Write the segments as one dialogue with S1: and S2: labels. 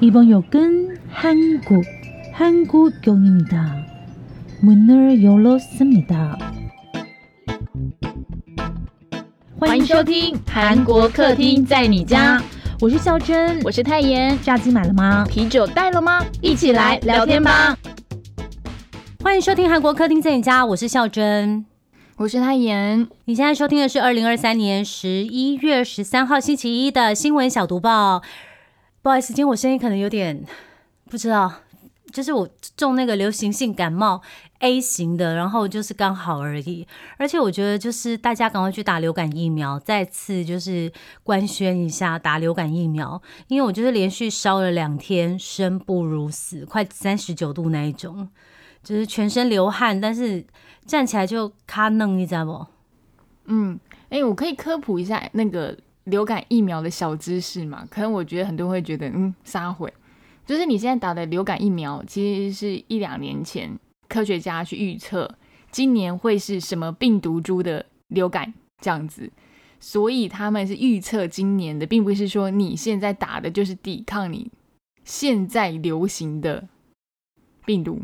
S1: 이번 역은 한국, 한국역입니다. 문을 열었습니다.
S2: 欢迎收听韩国客厅在你家，
S1: 我是孝珍，
S2: 我是泰妍。
S1: 炸鸡买了吗？
S2: 啤酒带了吗？一起来聊天吧。
S3: 欢迎收听韩国客厅在你家，我是孝珍。
S2: 我是泰妍。
S3: 你现在收听的是二零二三年十一月十三号星期一的新闻小读报。 不好意思，今天我声音可能有点不知道，就是我中那个流行性感冒 A 型的，然后就是刚好而已。而且我觉得就是大家赶快去打流感疫苗，再次就是官宣一下打流感疫苗，因为我就是连续烧了两天，生不如死，快三十九度那一种，就是全身流汗，但是站起来就卡嫩，你知道不？
S2: 嗯，哎、我可以科普一下那个流感疫苗的小知识嘛？可能我觉得很多人会觉得，嗯，撒毁。就是你现在打的流感疫苗，其实是一两年前科学家去预测今年会是什么病毒株的流感这样子，所以他们是预测今年的，并不是说你现在打的就是抵抗你现在流行的病毒。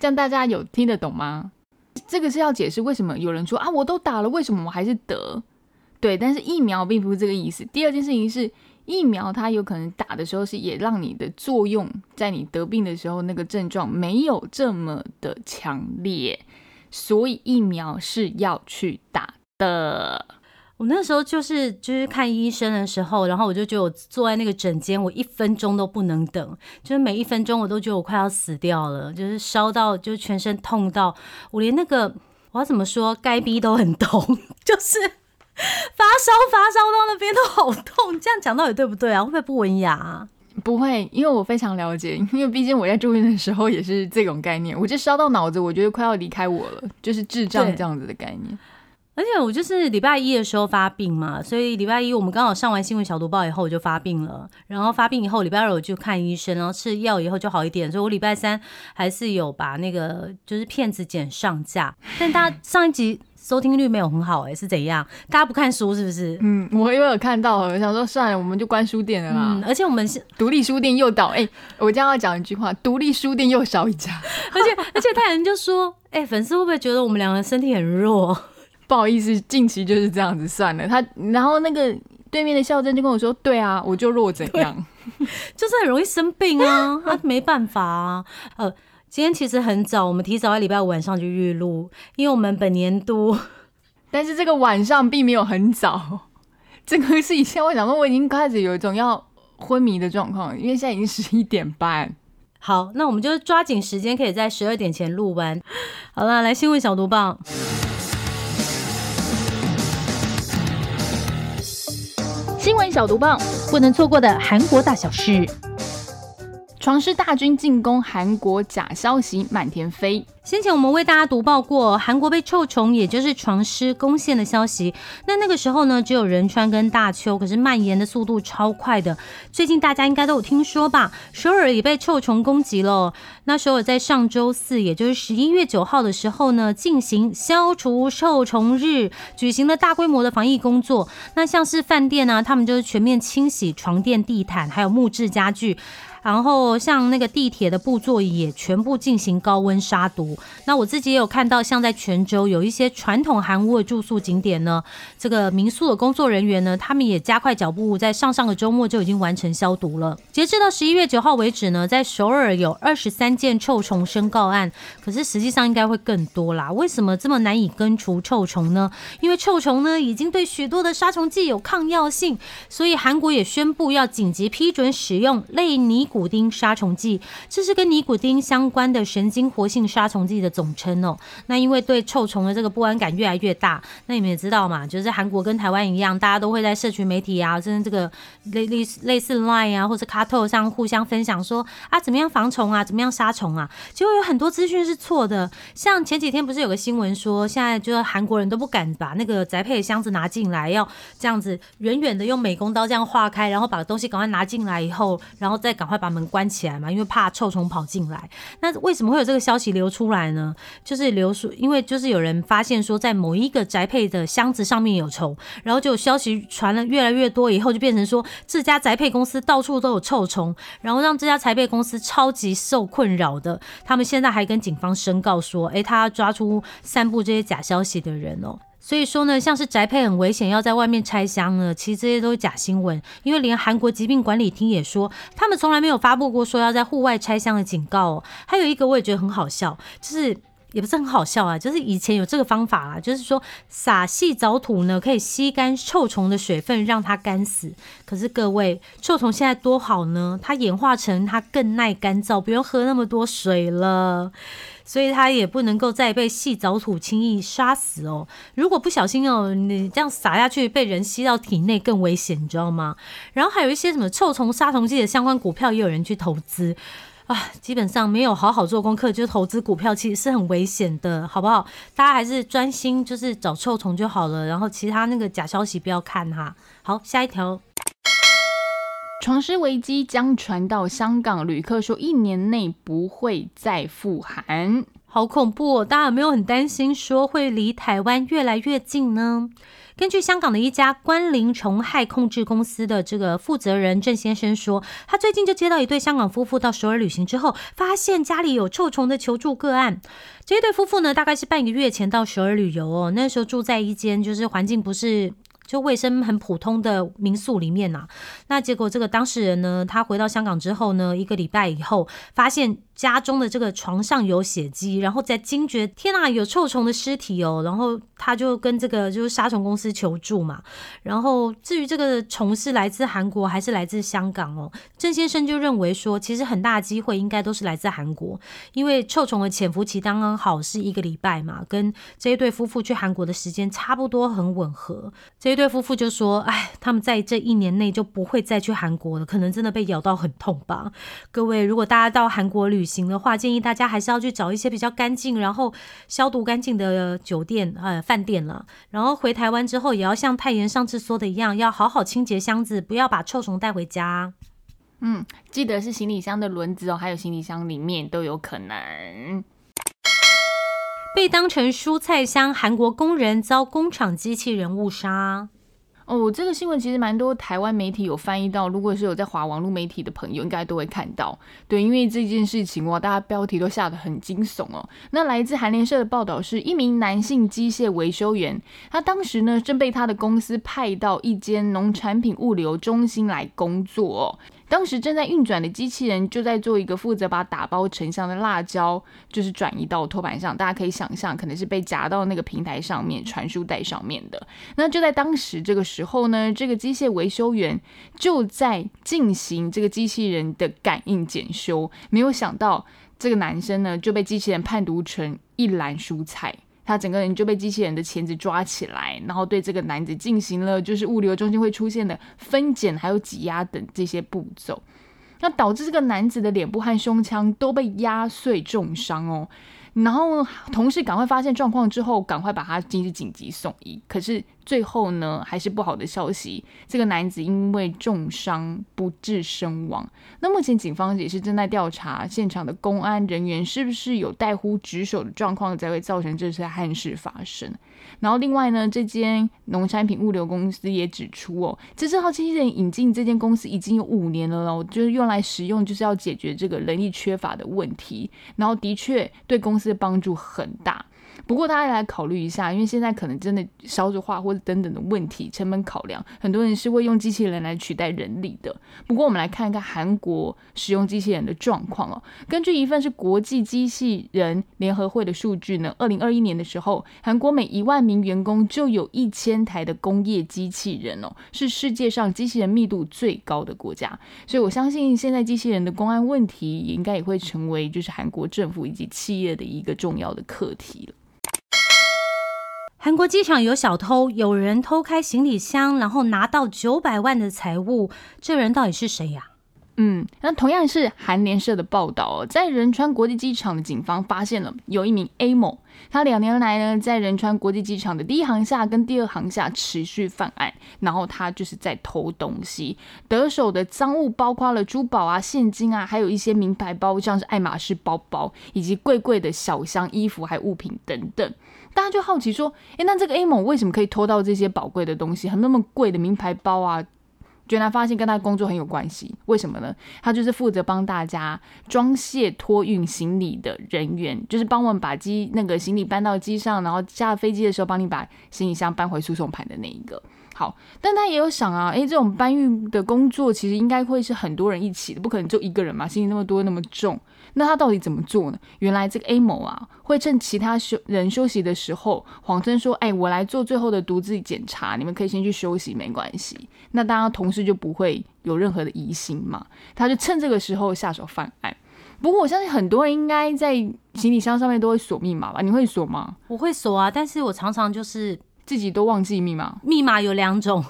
S2: 这样大家有听得懂吗？这个是要解释为什么有人说啊，我都打了，为什么我还是得？对，但是疫苗并不是这个意思。第二件事情是，疫苗它有可能打的时候是也让你的作用在你得病的时候那个症状没有这么的强烈，所以疫苗是要去打的。
S3: 我那时候就是就是看医生的时候，然后我就觉得我坐在那个诊间，我一分钟都不能等，就是每一分钟我都觉得我快要死掉了，就是烧到就是全身痛到我连那个我要怎么说，该逼都很痛，就是 发烧发烧到那边都好痛。这样讲到底对不对啊？会不会不文雅、啊？
S2: 不会，因为我非常了解，因为毕竟我在住院的时候也是这种概念，我就烧到脑子，我觉得快要离开我了，就是智障这样子的概念。
S3: 而且我就是礼拜一的时候发病嘛，所以礼拜一我们刚好上完新闻小读报以后我就发病了，然后发病以后礼拜二我就看医生，然后吃药以后就好一点，所以我礼拜三还是有把那个就是片子剪上架，但大家上一集收听率没有很好哎、是怎样？大家不看书是不是？
S2: 嗯，我因为有看到，我想说算了，我们就关书店了啦。
S3: 嗯，而且我们是，
S2: 独立书店又倒，哎、我将要讲一句话，独立书店又少一家。
S3: 而且而且太阳就说，哎、粉丝会不会觉得我们两个身体很弱？
S2: 不好意思，近期就是这样子，算了。他然后那个对面的校正就跟我说，对啊，我就弱怎样？
S3: 就是很容易生病啊，他没办法啊。呃，今天其实很早，我们提早在礼拜五晚上就预录，因为我们本年度。
S2: 但是这个晚上并没有很早，这个是以前我想说我已经开始有一种要昏迷的状况，因为现在已经十一点半。
S3: 好，那我们就抓紧时间，可以在十二点前录完。好了，来新闻小读报。
S2: 新闻小读报：
S1: 不能错过的韩国大小事。
S2: 床师大军进攻韩国，假消息满天飞。
S3: 先前我们为大家读报过韩国被臭虫，也就是床虱攻陷的消息。那那个时候呢，只有仁川跟大邱，可是蔓延的速度超快的。最近大家应该都有听说吧？首尔也被臭虫攻击了。那首尔在上周四，也就是十一月九号的时候呢，进行消除臭虫日，举行了大规模的防疫工作。那像是饭店啊，他们就是全面清洗床垫、地毯，还有木质家具。然后像那个地铁的布座椅也全部进行高温杀毒。那我自己也有看到，像在泉州有一些传统韩屋的住宿景点呢，这个民宿的工作人员呢，他们也加快脚步，在上上个周末就已经完成消毒了。截至到十一月九号为止呢，在首尔有二十三件臭虫申告案，可是实际上应该会更多啦。为什么这么难以根除臭虫呢？因为臭虫呢已经对许多的杀虫剂有抗药性，所以韩国也宣布要紧急批准使用类尼古丁杀虫剂，这是跟尼古丁相关的神经活性杀虫剂的总称哦。那因为对臭虫的这个不安感越来越大，那你们也知道嘛，就是韩国跟台湾一样，大家都会在社群媒体啊，甚至这个类类似类似 Line 啊或者 c a t o 上互相分享说啊怎么样防虫啊，怎么样杀虫啊，结果有很多资讯是错的。像前几天不是有个新闻说，现在就是韩国人都不敢把那个宅配的箱子拿进来，要这样子远远的用美工刀这样划开，然后把东西赶快拿进来以后，然后再赶快把门关起来嘛，因为怕臭虫跑进来。那为什么会有这个消息流出来？呢，就是流出，因为就是有人发现说，在某一个宅配的箱子上面有虫，然后就消息传了越来越多，以后就变成说这家宅配公司到处都有臭虫，然后让这家宅配公司超级受困扰的。他们现在还跟警方申告说，诶，他抓出散布这些假消息的人哦。所以说呢，像是宅配很危险，要在外面拆箱呢，其实这些都是假新闻。因为连韩国疾病管理厅也说，他们从来没有发布过说要在户外拆箱的警告哦。还有一个我也觉得很好笑，就是也不是很好笑啊，就是以前有这个方法啦，就是说撒细藻土呢，可以吸干臭虫的水分，让它干死。可是各位，臭虫现在多好呢，它演化成它更耐干燥，不用喝那么多水了。所以它也不能够再被细藻土轻易杀死哦。如果不小心哦，你这样撒下去被人吸到体内更危险，你知道吗？然后还有一些什么臭虫杀虫剂的相关股票，也有人去投资啊。基本上没有好好做功课就投资股票，其实是很危险的，好不好？大家还是专心就是找臭虫就好了。然后其他那个假消息不要看哈。好，下一条。
S2: 床虱危机将传到香港，旅客说一年内不会再复寒，
S3: 好恐怖哦！大家有没有很担心说会离台湾越来越近呢？根据香港的一家关林虫害控制公司的这个负责人郑先生说，他最近就接到一对香港夫妇到首尔旅行之后，发现家里有臭虫的求助个案。这一对夫妇呢，大概是半个月前到首尔旅游哦，那时候住在一间就是环境不是。就卫生很普通的民宿里面呐，那结果这个当事人呢，他回到香港之后呢，一个礼拜以后发现。家中的这个床上有血迹，然后在惊觉天呐有臭虫的尸体哦，然后他就跟这个就是杀虫公司求助嘛。然后至于这个虫是来自韩国还是来自香港哦，郑先生就认为说，其实很大机会应该都是来自韩国，因为臭虫的潜伏期刚刚好是一个礼拜嘛，跟这一对夫妇去韩国的时间差不多，很吻合。这一对夫妇就说，哎，他们在这一年内就不会再去韩国了，可能真的被咬到很痛吧。各位，如果大家到韩国旅，旅行的话，建议大家还是要去找一些比较干净，然后消毒干净的酒店呃饭店了。然后回台湾之后，也要像太妍上次说的一样，要好好清洁箱子，不要把臭虫带回家。
S2: 嗯，记得是行李箱的轮子哦，还有行李箱里面都有可能
S3: 被当成蔬菜箱。韩国工人遭工厂机器人误杀。
S2: 哦，这个新闻其实蛮多台湾媒体有翻译到，如果是有在华网络媒体的朋友，应该都会看到。对，因为这件事情哇，大家标题都下得很惊悚哦。那来自韩联社的报道是一名男性机械维修员，他当时呢正被他的公司派到一间农产品物流中心来工作。当时正在运转的机器人就在做一个负责把打包成箱的辣椒，就是转移到托盘上。大家可以想象，可能是被夹到那个平台上面、传输带上面的。那就在当时这个时候呢，这个机械维修员就在进行这个机器人的感应检修。没有想到，这个男生呢就被机器人判读成一篮蔬菜。他整个人就被机器人的钳子抓起来，然后对这个男子进行了就是物流中心会出现的分拣还有挤压等这些步骤，那导致这个男子的脸部和胸腔都被压碎重伤哦。然后同事赶快发现状况之后，赶快把他进行紧急送医，可是。最后呢，还是不好的消息，这个男子因为重伤不治身亡。那目前警方也是正在调查现场的公安人员是不是有带忽职守的状况，才会造成这次憾事发生。然后另外呢，这间农产品物流公司也指出哦，这支号机器人引进这间公司已经有五年了喽，就是用来使用，就是要解决这个人力缺乏的问题。然后的确对公司的帮助很大。不过大家来考虑一下，因为现在可能真的少子化或者等等的问题，成本考量，很多人是会用机器人来取代人力的。不过我们来看一看韩国使用机器人的状况哦。根据一份是国际机器人联合会的数据呢，二零二一年的时候，韩国每一万万名员工就有一千台的工业机器人哦，是世界上机器人密度最高的国家。所以我相信现在机器人的公安问题，应该也会成为就是韩国政府以及企业的一个重要的课题了。
S3: 韩国机场有小偷，有人偷开行李箱，然后拿到九百万的财物。这人到底是谁呀？
S2: 嗯，那同样是韩联社的报道哦，在仁川国际机场的警方发现了有一名 A 某，他两年来呢在仁川国际机场的第一航厦跟第二航厦持续犯案，然后他就是在偷东西，得手的赃物包括了珠宝啊、现金啊，还有一些名牌包，像是爱马仕包包，以及贵贵的小箱衣服还物品等等。大家就好奇说，诶，那这个 A 某为什么可以偷到这些宝贵的东西，还那么贵的名牌包啊？原来发现跟他工作很有关系，为什么呢？他就是负责帮大家装卸托运行李的人员，就是帮我们把机那个行李搬到机上，然后下飞机的时候帮你把行李箱搬回输送盘的那一个。好，但他也有想啊，诶，这种搬运的工作其实应该会是很多人一起的，不可能就一个人嘛，行李那么多那么重。那他到底怎么做呢？原来这个 A 某啊，会趁其他休人休息的时候，谎称说：“哎，我来做最后的独自检查，你们可以先去休息，没关系。”那大家同事就不会有任何的疑心嘛。他就趁这个时候下手犯案。不过我相信很多人应该在行李箱上面都会锁密码吧？你会锁吗？
S3: 我会锁啊，但是我常常就是
S2: 自己都忘记密码。
S3: 密码有两种。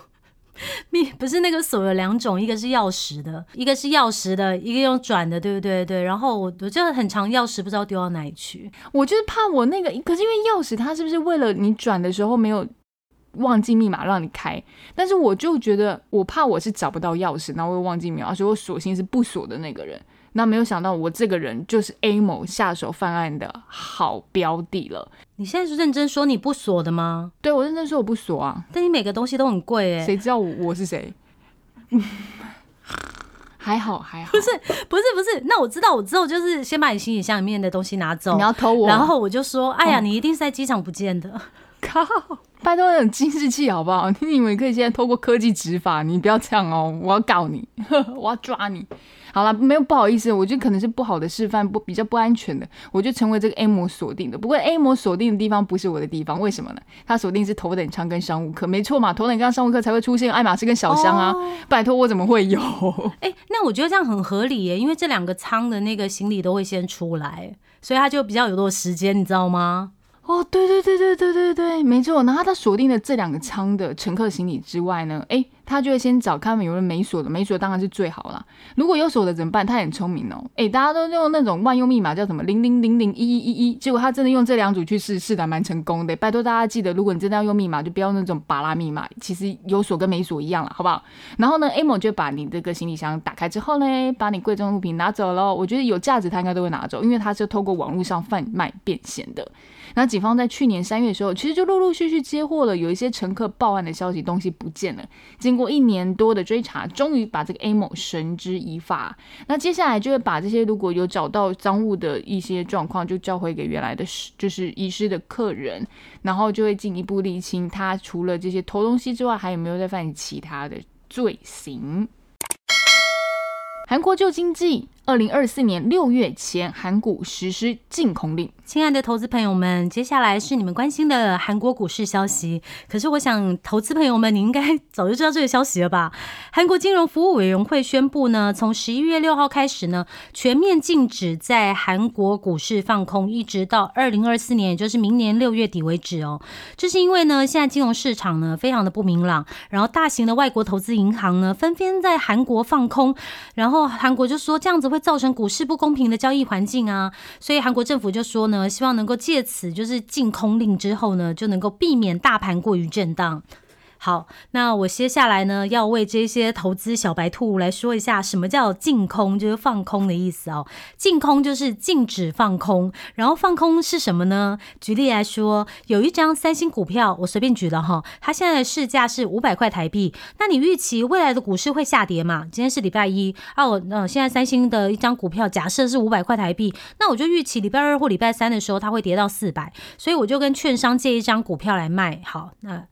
S3: 密不是那个锁有两种，一个是钥匙的，一个是钥匙的，一个用转的，对不对？对。然后我我就很长钥匙不知道丢到哪里去，
S2: 我就是怕我那个，可是因为钥匙它是不是为了你转的时候没有忘记密码让你开？但是我就觉得我怕我是找不到钥匙，然后我忘记密码，所以我索性是不锁的那个人。那没有想到，我这个人就是 A 某下手犯案的好标的了。
S3: 你现在是认真说你不锁的吗？
S2: 对，我认真说我不锁啊。
S3: 但你每个东西都很贵哎，
S2: 谁知道我我是谁？还好还好，
S3: 不是不是不是。那我知道，我之后就是先把你行李箱里面的东西拿走。
S2: 你要偷我？
S3: 然后我就说，哎呀，你一定是在机场不见的。
S2: 靠！拜托有监视器好不好？你以为可以现在透过科技执法？你不要这样哦！我要告你，我要抓你。好了，没有不好意思，我觉得可能是不好的示范，不比较不安全的，我就成为这个 A 模锁定的。不过 A 模锁定的地方不是我的地方，为什么呢？它锁定是头等舱跟商务客，没错嘛，头等舱商务客才会出现爱马仕跟小香啊。拜托，我怎么会有？
S3: 哎，那我觉得这样很合理耶，因为这两个舱的那个行李都会先出来，所以他就比较有多时间，你知道吗？
S2: 哦，对对对对对对对，没错。然后他锁定了这两个舱的乘客行李之外呢，哎，他就会先找看有人没锁的，没锁当然是最好啦。如果有锁的怎么办？他很聪明哦，哎，大家都用那种万用密码叫什么零零零零一一一一，结果他真的用这两组去试，试的蛮成功的。拜托大家记得，如果你真的要用密码，就不要那种巴拉密码，其实有锁跟没锁一样了，好不好？然后呢，A 某就把你这个行李箱打开之后呢，把你贵重物品拿走了。我觉得有价值他应该都会拿走，因为他是透过网络上贩卖变现的。那警方在去年三月的时候，其实就陆陆续续接获了有一些乘客报案的消息，东西不见了。经过一年多的追查，终于把这个 A 某绳之以法。那接下来就会把这些如果有找到赃物的一些状况，就交回给原来的就是遗失的客人，然后就会进一步厘清他除了这些偷东西之外，还有没有在犯其他的罪行。韩国旧经济。二零二四年六月前，韩股实施禁空令。
S3: 亲爱的投资朋友们，接下来是你们关心的韩国股市消息。可是，我想投资朋友们，你应该早就知道这个消息了吧？韩国金融服务委员会宣布呢，从十一月六号开始呢，全面禁止在韩国股市放空，一直到二零二四年，也就是明年六月底为止哦。这是因为呢，现在金融市场呢非常的不明朗，然后大型的外国投资银行呢纷纷在韩国放空，然后韩国就说这样子。会造成股市不公平的交易环境啊，所以韩国政府就说呢，希望能够借此就是禁空令之后呢，就能够避免大盘过于震荡。好，那我接下来呢，要为这些投资小白兔来说一下，什么叫净空，就是放空的意思哦。净空就是禁止放空，然后放空是什么呢？举例来说，有一张三星股票，我随便举了哈，它现在的市价是五百块台币。那你预期未来的股市会下跌嘛？今天是礼拜一啊，我呃现在三星的一张股票假设是五百块台币，那我就预期礼拜二或礼拜三的时候它会跌到四百，所以我就跟券商借一张股票来卖。好，那。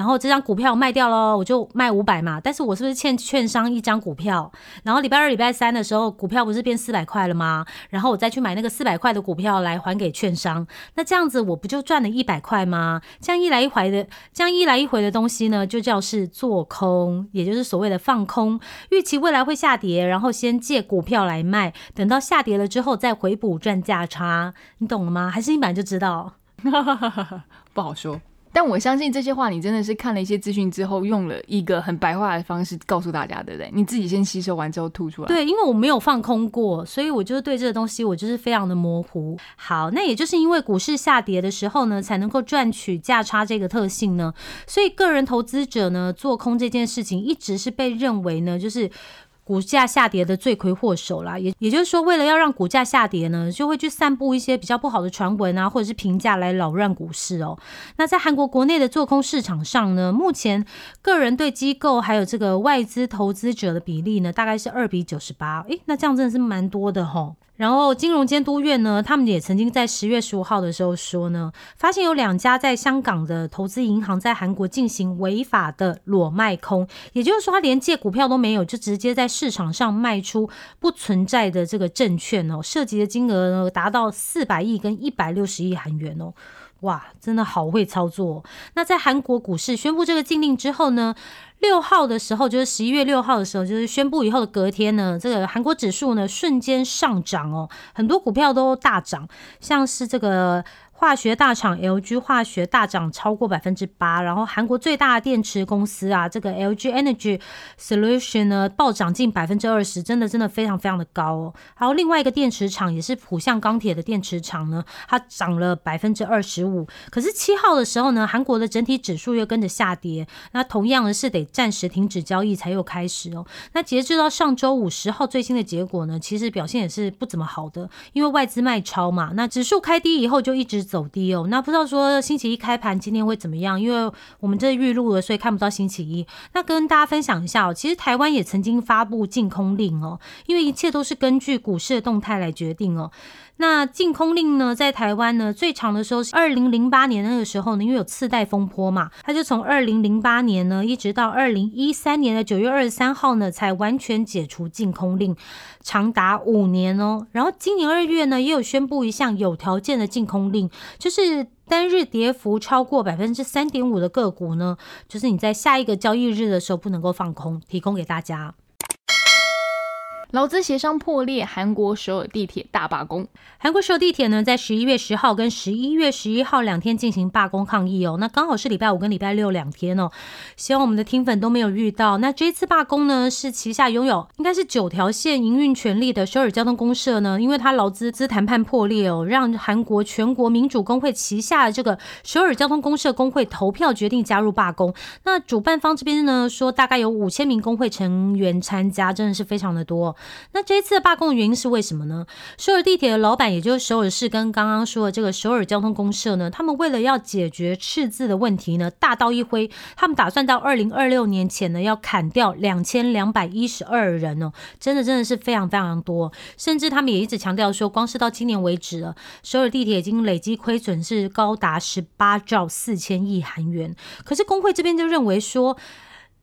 S3: 然后这张股票卖掉了，我就卖五百嘛。但是我是不是欠券商一张股票？然后礼拜二、礼拜三的时候，股票不是变四百块了吗？然后我再去买那个四百块的股票来还给券商。那这样子我不就赚了一百块吗？这样一来一回的，这样一来一回的东西呢，就叫是做空，也就是所谓的放空。预期未来会下跌，然后先借股票来卖，等到下跌了之后再回补赚价差。你懂了吗？还是你本来就知道？
S2: 不好说。但我相信这些话，你真的是看了一些资讯之后，用了一个很白话的方式告诉大家，对不对？你自己先吸收完之后吐出来。
S3: 对，因为我没有放空过，所以我就是对这个东西我就是非常的模糊。好，那也就是因为股市下跌的时候呢，才能够赚取价差这个特性呢，所以个人投资者呢做空这件事情一直是被认为呢就是。股价下跌的罪魁祸首啦，也也就是说，为了要让股价下跌呢，就会去散布一些比较不好的传闻啊，或者是评价来扰乱股市哦。那在韩国国内的做空市场上呢，目前个人对机构还有这个外资投资者的比例呢，大概是二比九十八。诶，那这样真的是蛮多的吼。然后金融监督院呢，他们也曾经在十月十五号的时候说呢，发现有两家在香港的投资银行在韩国进行违法的裸卖空，也就是说，他连借股票都没有，就直接在市场上卖出不存在的这个证券哦，涉及的金额呢达到四百亿跟一百六十亿韩元哦。哇，真的好会操作！那在韩国股市宣布这个禁令之后呢，六号的时候，就是十一月六号的时候，就是宣布以后的隔天呢，这个韩国指数呢瞬间上涨哦，很多股票都大涨，像是这个。化学大厂 LG 化学大涨超过百分之八，然后韩国最大的电池公司啊，这个 LG Energy Solution 呢暴涨近百分之二十，真的真的非常非常的高哦。还有另外一个电池厂也是浦项钢铁的电池厂呢，它涨了百分之二十五。可是七号的时候呢，韩国的整体指数又跟着下跌，那同样的是得暂时停止交易才又开始哦。那截至到上周五十号最新的结果呢，其实表现也是不怎么好的，因为外资卖超嘛，那指数开低以后就一直。走低哦，那不知道说星期一开盘今天会怎么样？因为我们这预录了，所以看不到星期一。那跟大家分享一下哦，其实台湾也曾经发布净空令哦，因为一切都是根据股市的动态来决定哦。那禁空令呢，在台湾呢，最长的时候是二零零八年那个时候呢，因为有次贷风波嘛，它就从二零零八年呢，一直到二零一三年的九月二十三号呢，才完全解除禁空令，长达五年哦。然后今年二月呢，也有宣布一项有条件的禁空令，就是单日跌幅超过百分之三点五的个股呢，就是你在下一个交易日的时候不能够放空，提供给大家。
S2: 劳资协商破裂，韩国首尔地铁大罢工。
S3: 韩国首尔地铁呢，在十一月十号跟十一月十一号两天进行罢工抗议哦。那刚好是礼拜五跟礼拜六两天哦。希望我们的听粉都没有遇到。那这次罢工呢，是旗下拥有应该是九条线营运权利的首尔交通公社呢，因为它劳资资谈判破裂哦，让韩国全国民主工会旗下的这个首尔交通公社工会投票决定加入罢工。那主办方这边呢，说大概有五千名工会成员参加，真的是非常的多。那这一次的罢工的原因是为什么呢？首尔地铁的老板，也就是首尔市跟刚刚说的这个首尔交通公社呢，他们为了要解决赤字的问题呢，大刀一挥，他们打算到二零二六年前呢，要砍掉两千两百一十二人哦，真的真的是非常非常多，甚至他们也一直强调说，光是到今年为止了，首尔地铁已经累积亏损是高达十八兆四千亿韩元。可是工会这边就认为说。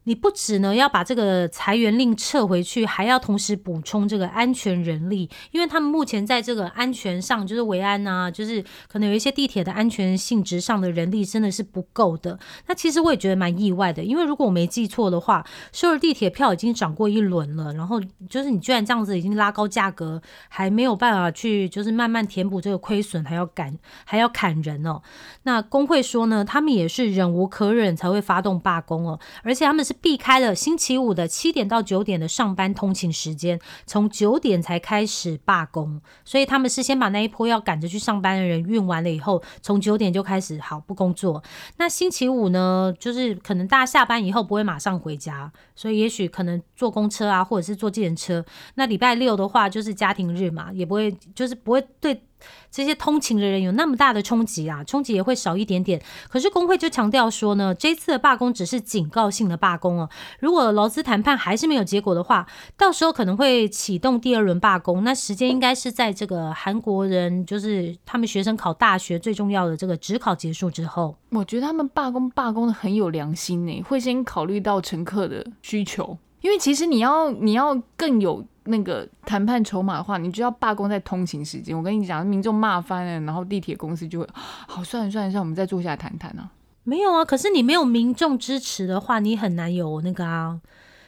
S3: 你不止呢要把这个裁员令撤回去，还要同时补充这个安全人力，因为他们目前在这个安全上，就是维安啊，就是可能有一些地铁的安全性质上的人力真的是不够的。那其实我也觉得蛮意外的，因为如果我没记错的话，首尔地铁票已经涨过一轮了，然后就是你居然这样子已经拉高价格，还没有办法去就是慢慢填补这个亏损，还要赶还要砍人哦。那工会说呢，他们也是忍无可忍才会发动罢工哦，而且他们是。避开了星期五的七点到九点的上班通勤时间，从九点才开始罢工，所以他们是先把那一波要赶着去上班的人运完了以后，从九点就开始好不工作。那星期五呢，就是可能大家下班以后不会马上回家，所以也许可能坐公车啊，或者是坐计程车。那礼拜六的话就是家庭日嘛，也不会就是不会对。这些通勤的人有那么大的冲击啊，冲击也会少一点点。可是工会就强调说呢，这次的罢工只是警告性的罢工哦。如果劳资谈判还是没有结果的话，到时候可能会启动第二轮罢工。那时间应该是在这个韩国人就是他们学生考大学最重要的这个职考结束之后。
S2: 我觉得他们罢工罢工的很有良心呢，会先考虑到乘客的需求，因为其实你要你要更有。那个谈判筹码的话，你就要罢工在通勤时间。我跟你讲，民众骂翻了，然后地铁公司就会好算了算了算，我们再坐下来谈谈啊。
S3: 没有啊，可是你没有民众支持的话，你很难有那个啊。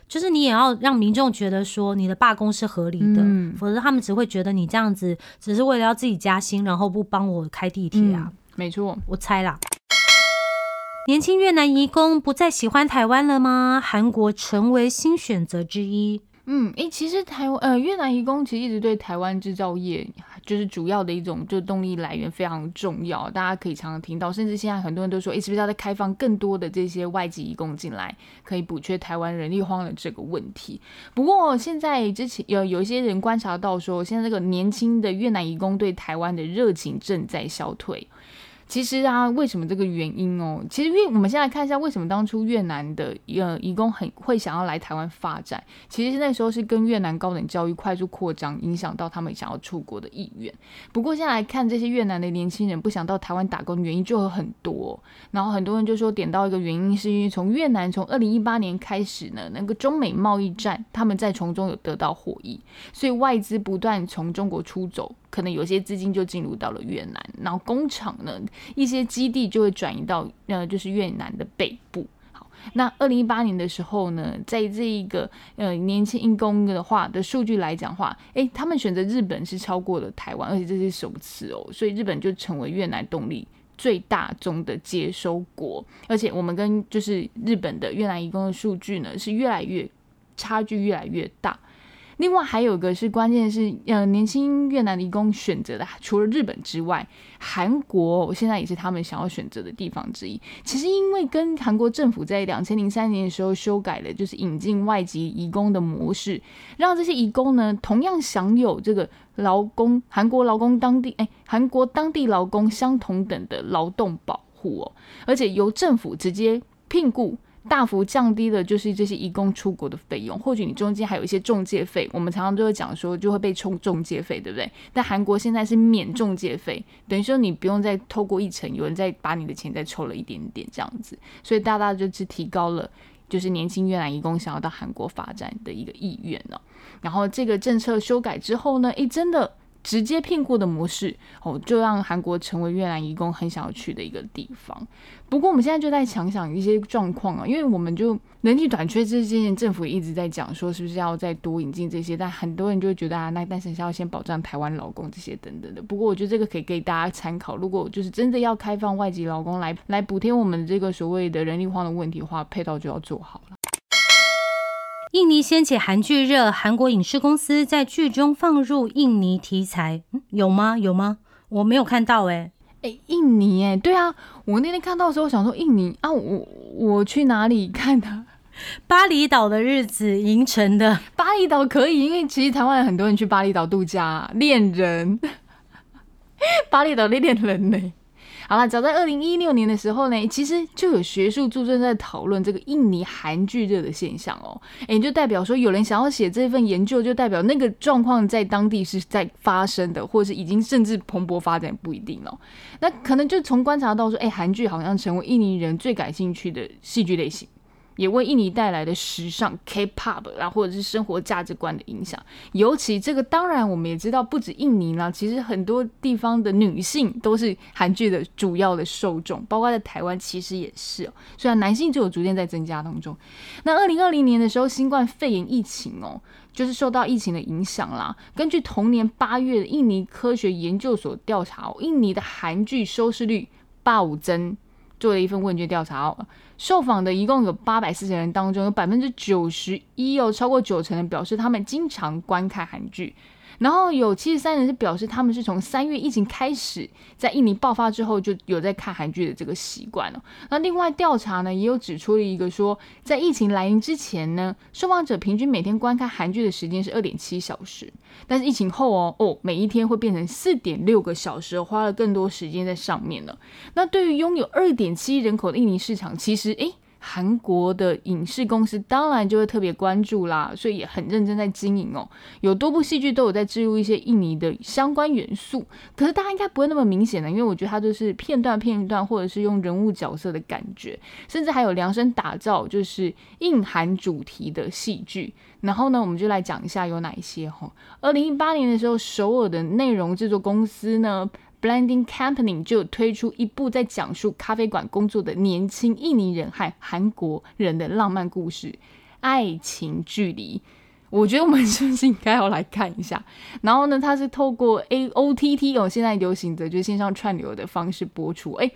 S3: 就是你也要让民众觉得说你的罢工是合理的，否则他们只会觉得你这样子只是为了要自己加薪，然后不帮我开地铁啊。
S2: 没错，
S3: 我猜啦。年轻越南移工不再喜欢台湾了吗？韩国成为新选择之一。
S2: 嗯，诶，其实台湾呃越南移工其实一直对台湾制造业就是主要的一种就是动力来源非常重要，大家可以常常听到，甚至现在很多人都说，诶，是不是要再开放更多的这些外籍移工进来，可以补缺台湾人力荒的这个问题？不过现在之前有有一些人观察到说，现在这个年轻的越南移工对台湾的热情正在消退。其实啊，为什么这个原因哦？其实越我们先来看一下，为什么当初越南的呃移工很会想要来台湾发展？其实那时候是跟越南高等教育快速扩张影响到他们想要出国的意愿。不过现在来看，这些越南的年轻人不想到台湾打工的原因就有很多。然后很多人就说点到一个原因，是因为从越南从二零一八年开始呢，那个中美贸易战，他们在从中有得到获益，所以外资不断从中国出走。可能有些资金就进入到了越南，然后工厂呢，一些基地就会转移到呃，就是越南的北部。好，那二零一八年的时候呢，在这一个呃年轻义工的话的数据来讲话，诶，他们选择日本是超过了台湾，而且这是首次哦，所以日本就成为越南动力最大宗的接收国，而且我们跟就是日本的越南义工的数据呢，是越来越差距越来越大。另外还有一个是关键是，呃，年轻越南移工选择的，除了日本之外，韩国现在也是他们想要选择的地方之一。其实因为跟韩国政府在两千零三年的时候修改了，就是引进外籍移工的模式，让这些移工呢同样享有这个劳工韩国劳工当地哎韩国当地劳工相同等的劳动保护哦，而且由政府直接聘雇。大幅降低的就是这些移工出国的费用，或许你中间还有一些中介费，我们常常都会讲说就会被充中介费，对不对？但韩国现在是免中介费，等于说你不用再透过一层，有人再把你的钱再抽了一点点这样子，所以大大就是提高了就是年轻越南移工想要到韩国发展的一个意愿呢。然后这个政策修改之后呢，诶，真的。直接聘雇的模式哦，就让韩国成为越南移工很想要去的一个地方。不过我们现在就在想想一些状况啊，因为我们就人力短缺这件，政府一直在讲说是不是要再多引进这些，但很多人就觉得啊，那但是要先保障台湾劳工这些等等的。不过我觉得这个可以给大家参考，如果就是真的要开放外籍劳工来来补贴我们这个所谓的人力荒的问题的话，配套就要做好了。
S3: 印尼掀起韩剧热，韩国影视公司在剧中放入印尼题材，有吗？有吗？我没有看到哎
S2: 哎，印尼哎，对啊，我那天看到的时候想说印尼啊，我我去哪里看的？
S3: 巴厘岛的日子，银城的
S2: 巴厘岛可以，因为其实台湾很多人去巴厘岛度假恋人，巴厘岛的恋人呢。好了，早在二零一六年的时候呢，其实就有学术著作在讨论这个印尼韩剧热的现象哦。哎，就代表说有人想要写这份研究，就代表那个状况在当地是在发生的，或者是已经甚至蓬勃发展不一定哦。那可能就从观察到说，哎，韩剧好像成为印尼人最感兴趣的戏剧类型。也为印尼带来的时尚 K-pop 啊，或者是生活价值观的影响。尤其这个，当然我们也知道，不止印尼啦，其实很多地方的女性都是韩剧的主要的受众，包括在台湾其实也是。虽然男性就有逐渐在增加当中。那二零二零年的时候，新冠肺炎疫情哦，就是受到疫情的影响啦。根据同年八月的印尼科学研究所调查，印尼的韩剧收视率暴增。做了一份问卷调查哦，受访的一共有八百四十人当中，有百分之九十一哦，超过九成的表示他们经常观看韩剧。然后有七十三人是表示，他们是从三月疫情开始，在印尼爆发之后就有在看韩剧的这个习惯了。那另外调查呢，也有指出了一个说，在疫情来临之前呢，受访者平均每天观看韩剧的时间是二点七小时，但是疫情后哦哦，每一天会变成四点六个小时，花了更多时间在上面了。那对于拥有二点七人口的印尼市场，其实诶。韩国的影视公司当然就会特别关注啦，所以也很认真在经营哦。有多部戏剧都有在植入一些印尼的相关元素，可是大家应该不会那么明显的，因为我觉得它都是片段片段，或者是用人物角色的感觉，甚至还有量身打造就是印韩主题的戏剧。然后呢，我们就来讲一下有哪一些哈。二零一八年的时候，首尔的内容制作公司呢。Blending Company 就推出一部在讲述咖啡馆工作的年轻印尼人和韩国人的浪漫故事《爱情距离》。我觉得我们是不是应该要来看一下？然后呢，它是透过 A O T T 哦，现在流行的就线上串流的方式播出。哎，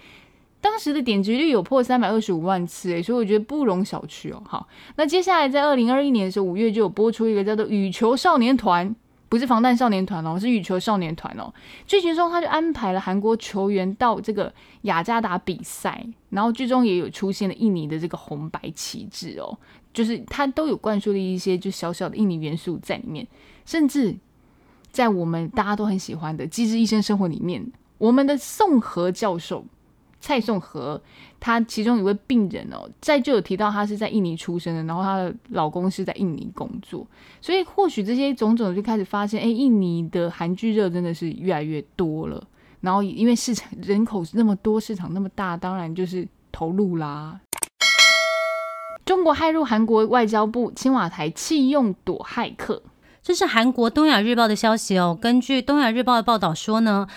S2: 当时的点击率有破三百二十五万次，诶，所以我觉得不容小觑哦。好，那接下来在二零二一年的时候，五月就有播出一个叫做《羽球少年团》，不是防弹少年团哦，是羽球少年团哦。剧情中他就安排了韩国球员到这个雅加达比赛，然后剧中也有出现了印尼的这个红白旗帜哦，就是他都有灌输了一些就小小的印尼元素在里面，甚至在我们大家都很喜欢的《机智医生生活》里面，我们的宋和教授。蔡颂和，他其中一位病人哦，在就有提到他是在印尼出生的，然后他的老公是在印尼工作，所以或许这些种种就开始发现，哎，印尼的韩剧热真的是越来越多了。然后因为市场人口那么多，市场那么大，当然就是投入啦。中国骇入韩国外交部青瓦台弃用躲骇客，
S3: 这是韩国东亚日报的消息哦。根据东亚日报的报道说呢。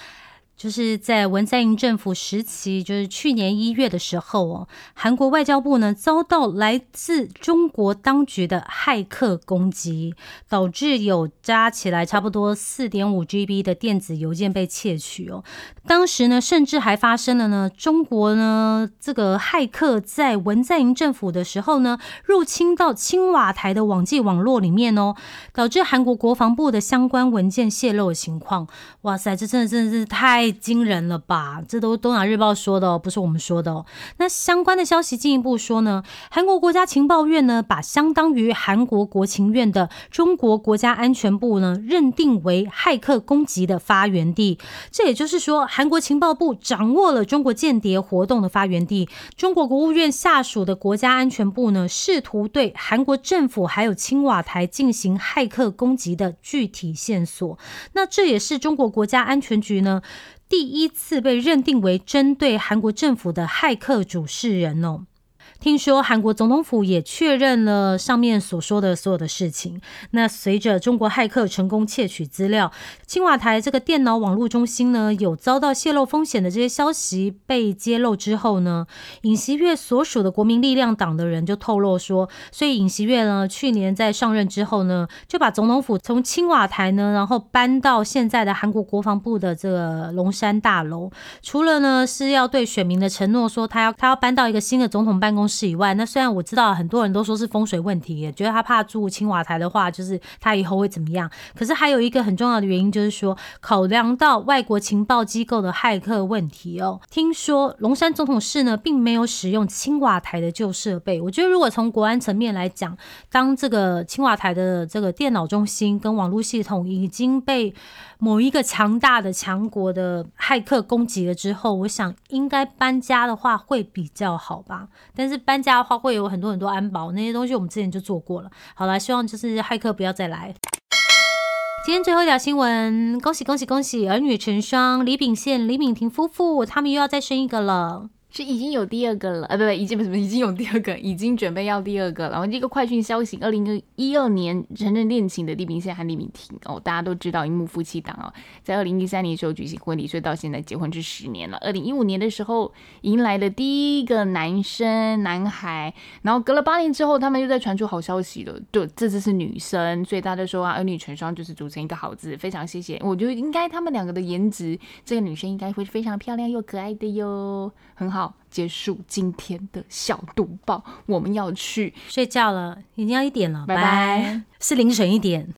S3: 就是在文在寅政府时期，就是去年一月的时候哦，韩国外交部呢遭到来自中国当局的骇客攻击，导致有加起来差不多四点五 GB 的电子邮件被窃取哦。当时呢，甚至还发生了呢，中国呢这个骇客在文在寅政府的时候呢，入侵到青瓦台的网际网络里面哦，导致韩国国防部的相关文件泄露的情况。哇塞，这真的真的是太。太惊人了吧！这都东亚日报说的哦，不是我们说的哦。那相关的消息进一步说呢，韩国国家情报院呢，把相当于韩国国情院的中国国家安全部呢，认定为骇客攻击的发源地。这也就是说，韩国情报部掌握了中国间谍活动的发源地。中国国务院下属的国家安全部呢，试图对韩国政府还有青瓦台进行骇客攻击的具体线索。那这也是中国国家安全局呢。第一次被认定为针对韩国政府的骇客主事人哦。听说韩国总统府也确认了上面所说的所有的事情。那随着中国骇客成功窃取资料，青瓦台这个电脑网络中心呢有遭到泄露风险的这些消息被揭露之后呢，尹锡悦所属的国民力量党的人就透露说，所以尹锡悦呢去年在上任之后呢，就把总统府从青瓦台呢，然后搬到现在的韩国国防部的这个龙山大楼。除了呢是要对选民的承诺说他要他要搬到一个新的总统办公。室以外，那虽然我知道很多人都说是风水问题，也觉得他怕住青瓦台的话，就是他以后会怎么样。可是还有一个很重要的原因，就是说考量到外国情报机构的骇客问题哦。听说龙山总统室呢，并没有使用青瓦台的旧设备。我觉得如果从国安层面来讲，当这个青瓦台的这个电脑中心跟网络系统已经被某一个强大的强国的骇客攻击了之后，我想应该搬家的话会比较好吧。但是搬家的话会有很多很多安保那些东西，我们之前就做过了。好了，希望就是骇客不要再来。今天最后一条新闻，恭喜恭喜恭喜，儿女成双，李秉宪、李敏婷夫妇他们又要再生一个了。
S2: 是已经有第二个了，呃，不不，已经不是，已经有第二个，已经准备要第二个了。然后这个快讯消息，二零一二年承认恋情的地平线和李敏婷哦，大家都知道，荧幕夫妻档哦，在二零一三年的时候举行婚礼，所以到现在结婚是十年了。二零一五年的时候迎来了第一个男生男孩，然后隔了八年之后，他们又在传出好消息了，就这次是女生，所以大家都说啊，儿女成双就是组成一个好字，非常谢谢。我觉得应该他们两个的颜值，这个女生应该会非常漂亮又可爱的哟，很好。结束今天的小读报，我们要去
S3: 睡觉了，已经要一点了，
S2: 拜拜，
S3: 是凌晨一点。